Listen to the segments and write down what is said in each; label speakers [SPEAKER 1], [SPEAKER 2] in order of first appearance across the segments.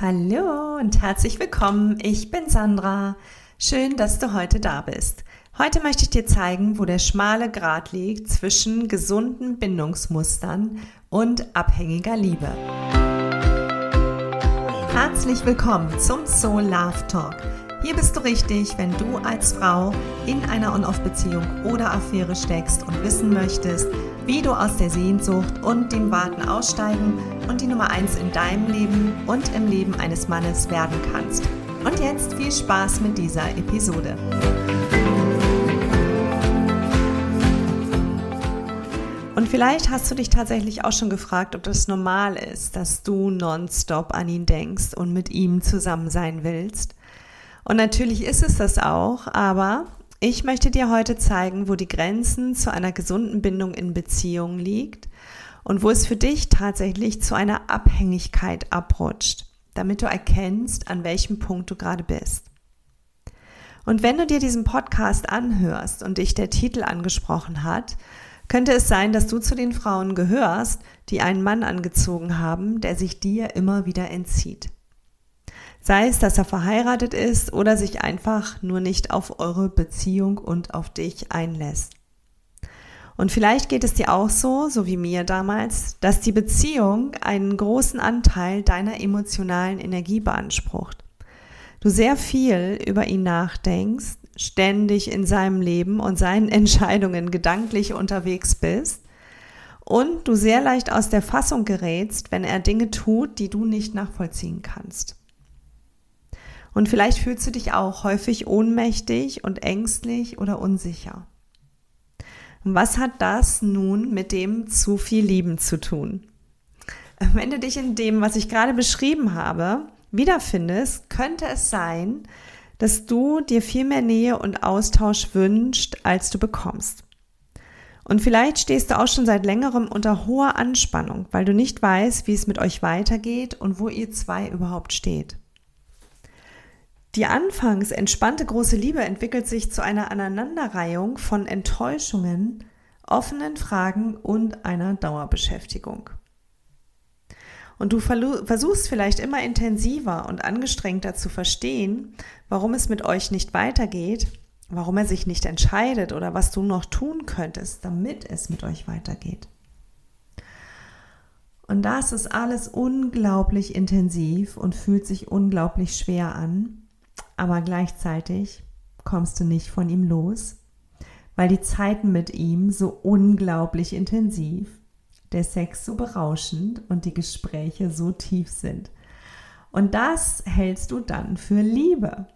[SPEAKER 1] Hallo und herzlich willkommen. Ich bin Sandra. Schön, dass du heute da bist. Heute möchte ich dir zeigen, wo der schmale Grat liegt zwischen gesunden Bindungsmustern und abhängiger Liebe. Herzlich willkommen zum Soul Love Talk. Hier bist du richtig, wenn du als Frau in einer On-Off-Beziehung oder Affäre steckst und wissen möchtest, wie du aus der Sehnsucht und dem Warten aussteigen und die Nummer 1 in deinem Leben und im Leben eines Mannes werden kannst. Und jetzt viel Spaß mit dieser Episode. Und vielleicht hast du dich tatsächlich auch schon gefragt, ob das normal ist, dass du nonstop an ihn denkst und mit ihm zusammen sein willst. Und natürlich ist es das auch, aber ich möchte dir heute zeigen, wo die Grenzen zu einer gesunden Bindung in Beziehungen liegt und wo es für dich tatsächlich zu einer Abhängigkeit abrutscht, damit du erkennst, an welchem Punkt du gerade bist. Und wenn du dir diesen Podcast anhörst und dich der Titel angesprochen hat, könnte es sein, dass du zu den Frauen gehörst, die einen Mann angezogen haben, der sich dir immer wieder entzieht. Sei es, dass er verheiratet ist oder sich einfach nur nicht auf eure Beziehung und auf dich einlässt. Und vielleicht geht es dir auch so, so wie mir damals, dass die Beziehung einen großen Anteil deiner emotionalen Energie beansprucht. Du sehr viel über ihn nachdenkst, ständig in seinem Leben und seinen Entscheidungen gedanklich unterwegs bist und du sehr leicht aus der Fassung gerätst, wenn er Dinge tut, die du nicht nachvollziehen kannst. Und vielleicht fühlst du dich auch häufig ohnmächtig und ängstlich oder unsicher. Was hat das nun mit dem zu viel Lieben zu tun? Wenn du dich in dem, was ich gerade beschrieben habe, wiederfindest, könnte es sein, dass du dir viel mehr Nähe und Austausch wünschst, als du bekommst. Und vielleicht stehst du auch schon seit längerem unter hoher Anspannung, weil du nicht weißt, wie es mit euch weitergeht und wo ihr zwei überhaupt steht. Die anfangs entspannte große Liebe entwickelt sich zu einer Aneinanderreihung von Enttäuschungen, offenen Fragen und einer Dauerbeschäftigung. Und du versuchst vielleicht immer intensiver und angestrengter zu verstehen, warum es mit euch nicht weitergeht, warum er sich nicht entscheidet oder was du noch tun könntest, damit es mit euch weitergeht. Und das ist alles unglaublich intensiv und fühlt sich unglaublich schwer an aber gleichzeitig kommst du nicht von ihm los, weil die Zeiten mit ihm so unglaublich intensiv, der Sex so berauschend und die Gespräche so tief sind. Und das hältst du dann für Liebe.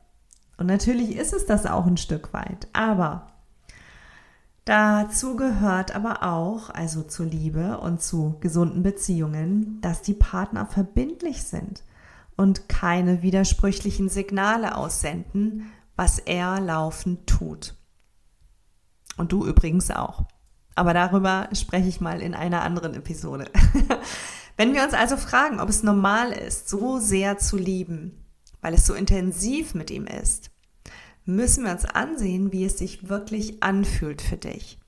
[SPEAKER 1] Und natürlich ist es das auch ein Stück weit, aber dazu gehört aber auch, also zur Liebe und zu gesunden Beziehungen, dass die Partner verbindlich sind und keine widersprüchlichen Signale aussenden, was er laufend tut. Und du übrigens auch. Aber darüber spreche ich mal in einer anderen Episode. Wenn wir uns also fragen, ob es normal ist, so sehr zu lieben, weil es so intensiv mit ihm ist, müssen wir uns ansehen, wie es sich wirklich anfühlt für dich.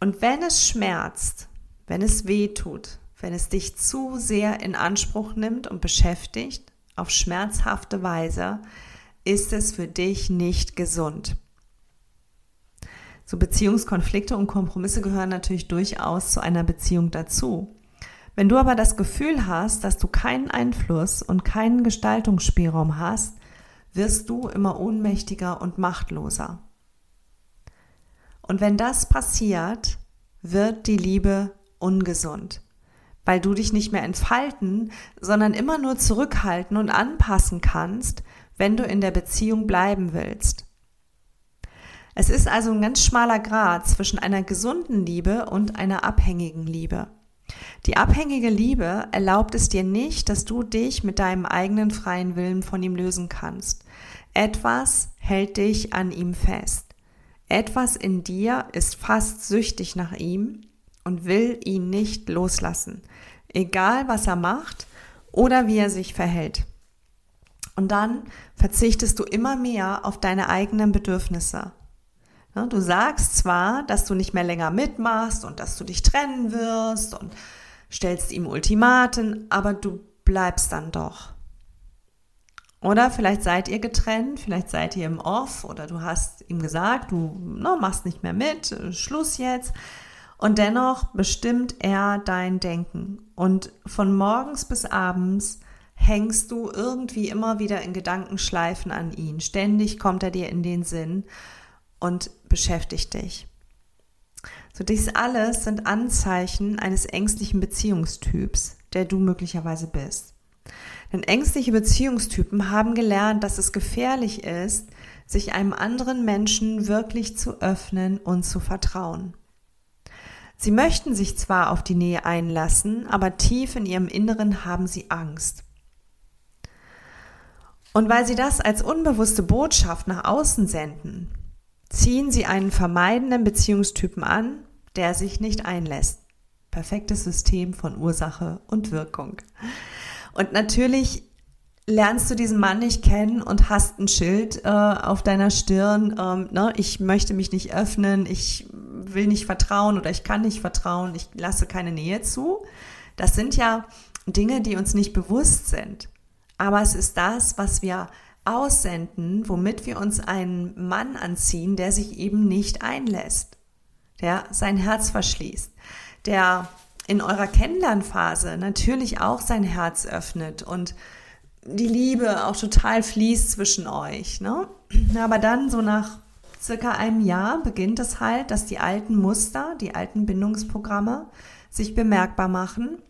[SPEAKER 1] Und wenn es schmerzt, wenn es weh tut, wenn es dich zu sehr in Anspruch nimmt und beschäftigt, auf schmerzhafte Weise, ist es für dich nicht gesund. So Beziehungskonflikte und Kompromisse gehören natürlich durchaus zu einer Beziehung dazu. Wenn du aber das Gefühl hast, dass du keinen Einfluss und keinen Gestaltungsspielraum hast, wirst du immer ohnmächtiger und machtloser. Und wenn das passiert, wird die Liebe ungesund weil du dich nicht mehr entfalten, sondern immer nur zurückhalten und anpassen kannst, wenn du in der Beziehung bleiben willst. Es ist also ein ganz schmaler Grad zwischen einer gesunden Liebe und einer abhängigen Liebe. Die abhängige Liebe erlaubt es dir nicht, dass du dich mit deinem eigenen freien Willen von ihm lösen kannst. Etwas hält dich an ihm fest. Etwas in dir ist fast süchtig nach ihm und will ihn nicht loslassen, egal was er macht oder wie er sich verhält. Und dann verzichtest du immer mehr auf deine eigenen Bedürfnisse. Du sagst zwar, dass du nicht mehr länger mitmachst und dass du dich trennen wirst und stellst ihm Ultimaten, aber du bleibst dann doch. Oder vielleicht seid ihr getrennt, vielleicht seid ihr im Off oder du hast ihm gesagt, du ne, machst nicht mehr mit, Schluss jetzt. Und dennoch bestimmt er dein Denken. Und von morgens bis abends hängst du irgendwie immer wieder in Gedankenschleifen an ihn. Ständig kommt er dir in den Sinn und beschäftigt dich. So, dies alles sind Anzeichen eines ängstlichen Beziehungstyps, der du möglicherweise bist. Denn ängstliche Beziehungstypen haben gelernt, dass es gefährlich ist, sich einem anderen Menschen wirklich zu öffnen und zu vertrauen. Sie möchten sich zwar auf die Nähe einlassen, aber tief in ihrem Inneren haben sie Angst. Und weil sie das als unbewusste Botschaft nach außen senden, ziehen sie einen vermeidenden Beziehungstypen an, der sich nicht einlässt. Perfektes System von Ursache und Wirkung. Und natürlich lernst du diesen Mann nicht kennen und hast ein Schild äh, auf deiner Stirn, ähm, ne, ich möchte mich nicht öffnen, ich will nicht vertrauen oder ich kann nicht vertrauen, ich lasse keine Nähe zu. Das sind ja Dinge, die uns nicht bewusst sind. Aber es ist das, was wir aussenden, womit wir uns einen Mann anziehen, der sich eben nicht einlässt, der sein Herz verschließt, der in eurer Kennenlernphase natürlich auch sein Herz öffnet und die Liebe auch total fließt zwischen euch. Ne? Aber dann so nach circa einem Jahr beginnt es halt, dass die alten Muster, die alten Bindungsprogramme sich bemerkbar machen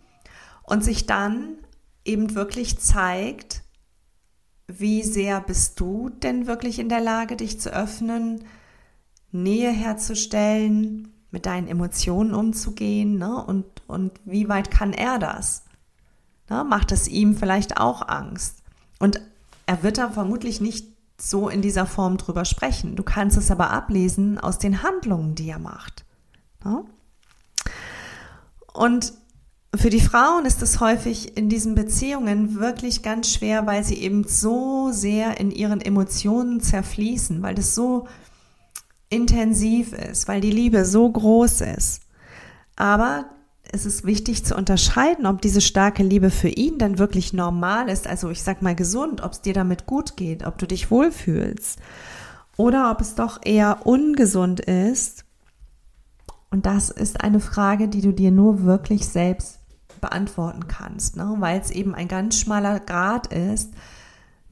[SPEAKER 1] und sich dann eben wirklich zeigt, wie sehr bist du denn wirklich in der Lage, dich zu öffnen, Nähe herzustellen, mit deinen Emotionen umzugehen ne? und, und wie weit kann er das? Ne? Macht es ihm vielleicht auch Angst? Und er wird da vermutlich nicht so in dieser Form drüber sprechen. Du kannst es aber ablesen aus den Handlungen, die er macht. Ne? Und für die Frauen ist es häufig in diesen Beziehungen wirklich ganz schwer, weil sie eben so sehr in ihren Emotionen zerfließen, weil das so intensiv ist, weil die Liebe so groß ist. Aber es ist wichtig zu unterscheiden, ob diese starke Liebe für ihn dann wirklich normal ist, also ich sag mal gesund, ob es dir damit gut geht, ob du dich wohlfühlst oder ob es doch eher ungesund ist. Und das ist eine Frage, die du dir nur wirklich selbst beantworten kannst, ne? weil es eben ein ganz schmaler Grad ist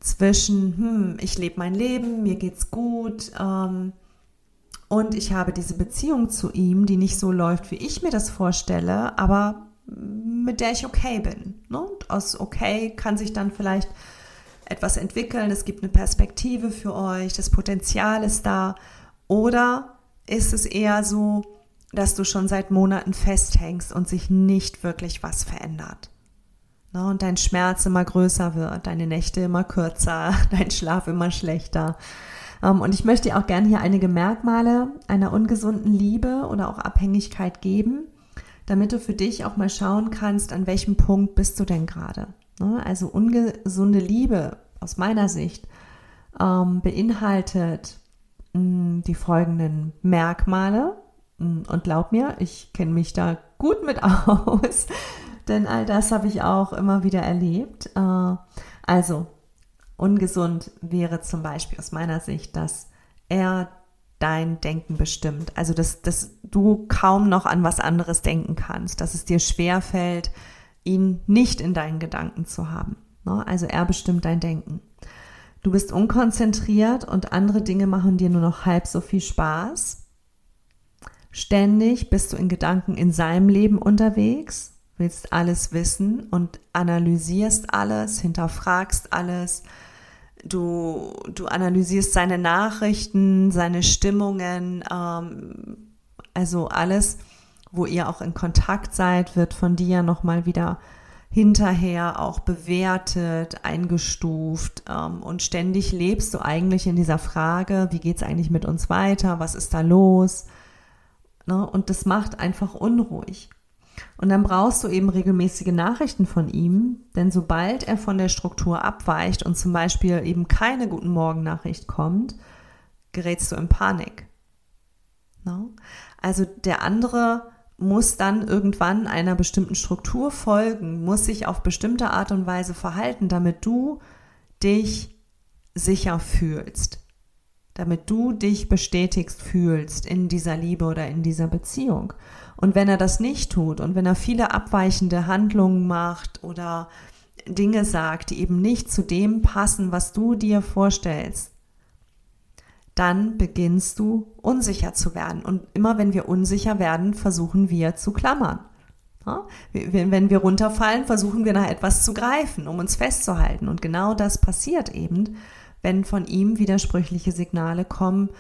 [SPEAKER 1] zwischen, hm, ich lebe mein Leben, mir geht's gut, ähm, und ich habe diese Beziehung zu ihm, die nicht so läuft, wie ich mir das vorstelle, aber mit der ich okay bin. Ne? Und aus okay kann sich dann vielleicht etwas entwickeln, es gibt eine Perspektive für euch, das Potenzial ist da. Oder ist es eher so, dass du schon seit Monaten festhängst und sich nicht wirklich was verändert? Ne? Und dein Schmerz immer größer wird, deine Nächte immer kürzer, dein Schlaf immer schlechter. Ähm, und ich möchte auch gerne hier einige Merkmale einer ungesunden Liebe oder auch Abhängigkeit geben, damit du für dich auch mal schauen kannst, an welchem Punkt bist du denn gerade. Ne? Also ungesunde Liebe aus meiner Sicht ähm, beinhaltet mm, die folgenden Merkmale. Mm, und glaub mir, ich kenne mich da gut mit aus, denn all das habe ich auch immer wieder erlebt. Äh, also Ungesund wäre zum Beispiel aus meiner Sicht, dass er dein Denken bestimmt. Also, dass, dass du kaum noch an was anderes denken kannst, dass es dir schwer fällt, ihn nicht in deinen Gedanken zu haben. Ne? Also er bestimmt dein Denken. Du bist unkonzentriert und andere Dinge machen dir nur noch halb so viel Spaß. Ständig bist du in Gedanken in seinem Leben unterwegs, willst alles wissen und analysierst alles, hinterfragst alles, Du, du analysierst seine Nachrichten, seine Stimmungen, ähm, also alles, wo ihr auch in Kontakt seid, wird von dir nochmal wieder hinterher auch bewertet, eingestuft ähm, und ständig lebst du eigentlich in dieser Frage, wie geht es eigentlich mit uns weiter, was ist da los? Ne? Und das macht einfach unruhig. Und dann brauchst du eben regelmäßige Nachrichten von ihm, denn sobald er von der Struktur abweicht und zum Beispiel eben keine Guten Morgen-Nachricht kommt, gerätst du in Panik. No? Also der andere muss dann irgendwann einer bestimmten Struktur folgen, muss sich auf bestimmte Art und Weise verhalten, damit du dich sicher fühlst, damit du dich bestätigst fühlst in dieser Liebe oder in dieser Beziehung. Und wenn er das nicht tut und wenn er viele abweichende Handlungen macht oder Dinge sagt, die eben nicht zu dem passen, was du dir vorstellst, dann beginnst du unsicher zu werden. Und immer wenn wir unsicher werden, versuchen wir zu klammern. Wenn wir runterfallen, versuchen wir nach etwas zu greifen, um uns festzuhalten. Und genau das passiert eben, wenn von ihm widersprüchliche Signale kommen,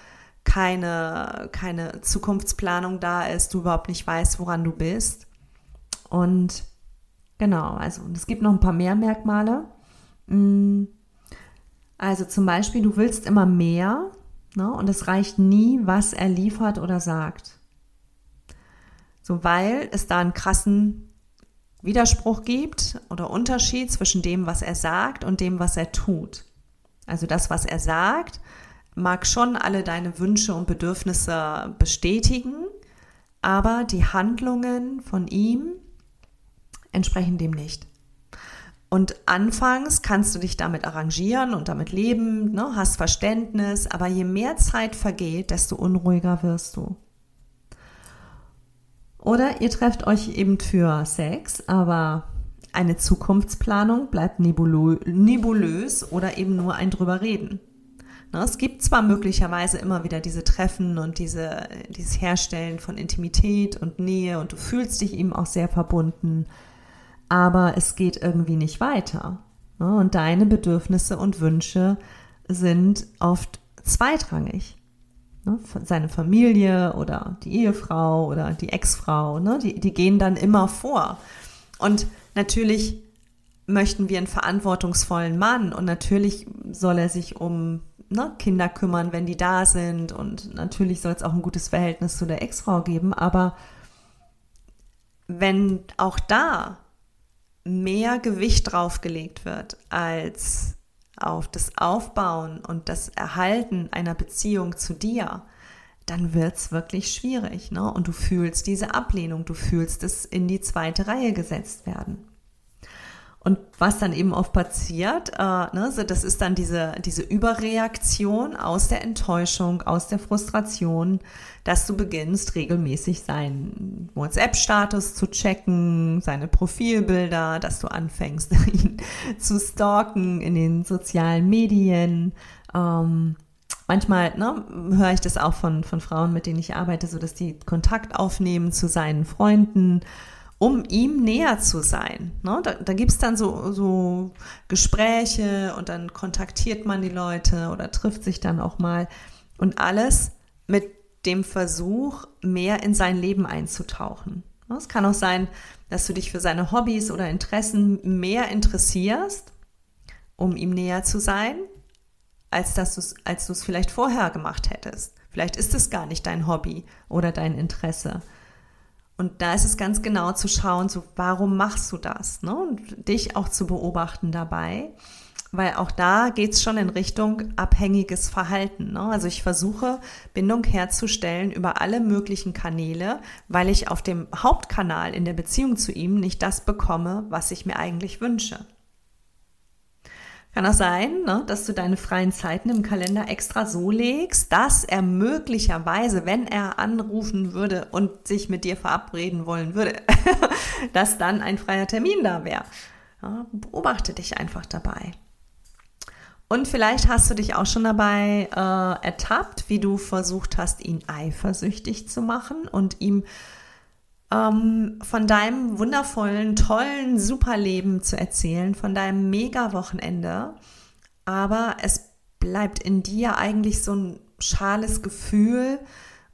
[SPEAKER 1] keine, keine Zukunftsplanung da ist, du überhaupt nicht weißt, woran du bist. Und genau, also es gibt noch ein paar mehr Merkmale. Mm. Also zum Beispiel, du willst immer mehr ne? und es reicht nie, was er liefert oder sagt. So, weil es da einen krassen Widerspruch gibt oder Unterschied zwischen dem, was er sagt und dem, was er tut. Also das, was er sagt, mag schon alle deine Wünsche und Bedürfnisse bestätigen, aber die Handlungen von ihm entsprechen dem nicht. Und anfangs kannst du dich damit arrangieren und damit leben, ne, hast Verständnis, aber je mehr Zeit vergeht, desto unruhiger wirst du. Oder ihr trefft euch eben für Sex, aber eine Zukunftsplanung bleibt nebulös oder eben nur ein drüber reden. Ne, es gibt zwar möglicherweise immer wieder diese Treffen und diese, dieses Herstellen von Intimität und Nähe und du fühlst dich ihm auch sehr verbunden, aber es geht irgendwie nicht weiter. Ne, und deine Bedürfnisse und Wünsche sind oft zweitrangig. Ne, seine Familie oder die Ehefrau oder die Ex-Frau, die, die gehen dann immer vor. Und natürlich möchten wir einen verantwortungsvollen Mann und natürlich soll er sich um ne, Kinder kümmern, wenn die da sind. Und natürlich soll es auch ein gutes Verhältnis zu der Ex-Frau geben. Aber wenn auch da mehr Gewicht draufgelegt wird als auf das Aufbauen und das Erhalten einer Beziehung zu dir, dann wird es wirklich schwierig. Ne? Und du fühlst diese Ablehnung, du fühlst es in die zweite Reihe gesetzt werden. Und was dann eben oft passiert, äh, ne, so das ist dann diese, diese Überreaktion aus der Enttäuschung, aus der Frustration, dass du beginnst, regelmäßig seinen WhatsApp-Status zu checken, seine Profilbilder, dass du anfängst, ihn zu stalken in den sozialen Medien. Ähm, manchmal ne, höre ich das auch von, von Frauen, mit denen ich arbeite, so dass die Kontakt aufnehmen zu seinen Freunden um ihm näher zu sein. Ne? Da, da gibt es dann so, so Gespräche und dann kontaktiert man die Leute oder trifft sich dann auch mal und alles mit dem Versuch, mehr in sein Leben einzutauchen. Ne? Es kann auch sein, dass du dich für seine Hobbys oder Interessen mehr interessierst, um ihm näher zu sein, als, dass du's, als du es vielleicht vorher gemacht hättest. Vielleicht ist es gar nicht dein Hobby oder dein Interesse. Und da ist es ganz genau zu schauen, so warum machst du das? Ne? Und dich auch zu beobachten dabei, weil auch da geht es schon in Richtung abhängiges Verhalten. Ne? Also ich versuche Bindung herzustellen über alle möglichen Kanäle, weil ich auf dem Hauptkanal in der Beziehung zu ihm nicht das bekomme, was ich mir eigentlich wünsche. Kann auch sein, ne, dass du deine freien Zeiten im Kalender extra so legst, dass er möglicherweise, wenn er anrufen würde und sich mit dir verabreden wollen würde, dass dann ein freier Termin da wäre. Ja, beobachte dich einfach dabei. Und vielleicht hast du dich auch schon dabei äh, ertappt, wie du versucht hast, ihn eifersüchtig zu machen und ihm ähm, von deinem wundervollen, tollen Superleben zu erzählen, von deinem Mega-Wochenende. Aber es bleibt in dir eigentlich so ein schales Gefühl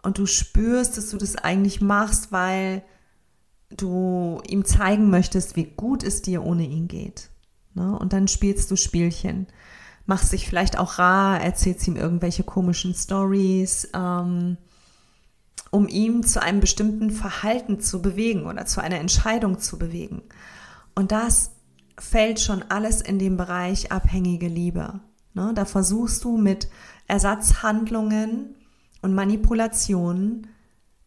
[SPEAKER 1] und du spürst, dass du das eigentlich machst, weil du ihm zeigen möchtest, wie gut es dir ohne ihn geht. Ne? Und dann spielst du Spielchen. Machst dich vielleicht auch rar, erzählst ihm irgendwelche komischen Stories. Ähm, um ihn zu einem bestimmten Verhalten zu bewegen oder zu einer Entscheidung zu bewegen. Und das fällt schon alles in den Bereich abhängige Liebe. Ne? Da versuchst du mit Ersatzhandlungen und Manipulationen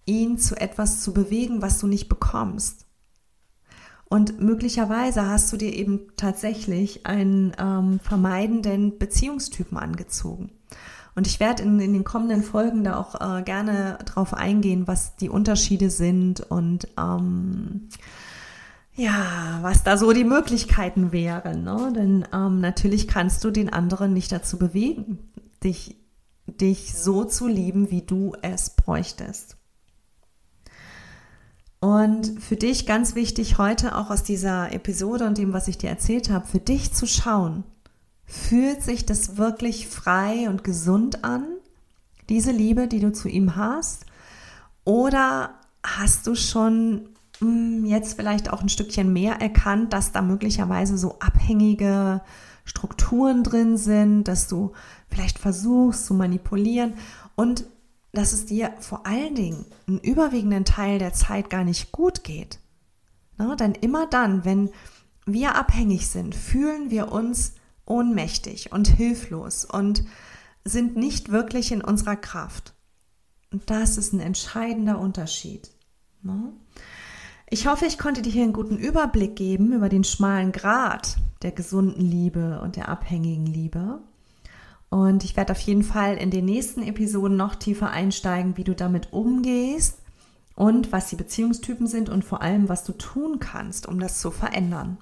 [SPEAKER 1] ihn zu etwas zu bewegen, was du nicht bekommst. Und möglicherweise hast du dir eben tatsächlich einen ähm, vermeidenden Beziehungstypen angezogen. Und ich werde in, in den kommenden Folgen da auch äh, gerne drauf eingehen, was die Unterschiede sind und ähm, ja, was da so die Möglichkeiten wären. Ne? Denn ähm, natürlich kannst du den anderen nicht dazu bewegen, dich, dich so zu lieben, wie du es bräuchtest. Und für dich ganz wichtig heute auch aus dieser Episode und dem, was ich dir erzählt habe, für dich zu schauen, fühlt sich das wirklich frei und gesund an, diese Liebe, die du zu ihm hast? Oder hast du schon hm, jetzt vielleicht auch ein Stückchen mehr erkannt, dass da möglicherweise so abhängige Strukturen drin sind, dass du vielleicht versuchst zu manipulieren und dass es dir vor allen Dingen einen überwiegenden Teil der Zeit gar nicht gut geht. Na, denn immer dann, wenn wir abhängig sind, fühlen wir uns ohnmächtig und hilflos und sind nicht wirklich in unserer Kraft. Und das ist ein entscheidender Unterschied. Ne? Ich hoffe, ich konnte dir hier einen guten Überblick geben über den schmalen Grad der gesunden Liebe und der abhängigen Liebe. Und ich werde auf jeden Fall in den nächsten Episoden noch tiefer einsteigen, wie du damit umgehst und was die Beziehungstypen sind und vor allem, was du tun kannst, um das zu verändern.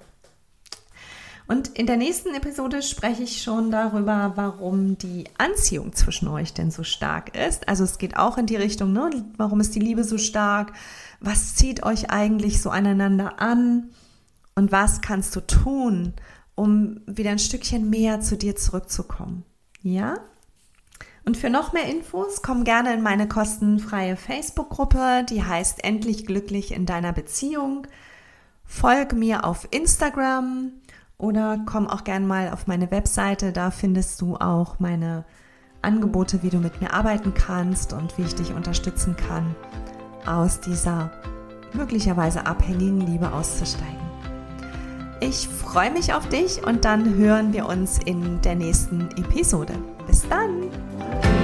[SPEAKER 1] Und in der nächsten Episode spreche ich schon darüber, warum die Anziehung zwischen euch denn so stark ist. Also es geht auch in die Richtung, ne? warum ist die Liebe so stark? Was zieht euch eigentlich so aneinander an? Und was kannst du tun, um wieder ein Stückchen mehr zu dir zurückzukommen? Ja? Und für noch mehr Infos komm gerne in meine kostenfreie Facebook-Gruppe, die heißt Endlich glücklich in deiner Beziehung. Folg mir auf Instagram oder komm auch gern mal auf meine Webseite, da findest du auch meine Angebote, wie du mit mir arbeiten kannst und wie ich dich unterstützen kann, aus dieser möglicherweise abhängigen Liebe auszusteigen. Ich freue mich auf dich und dann hören wir uns in der nächsten Episode. Bis dann!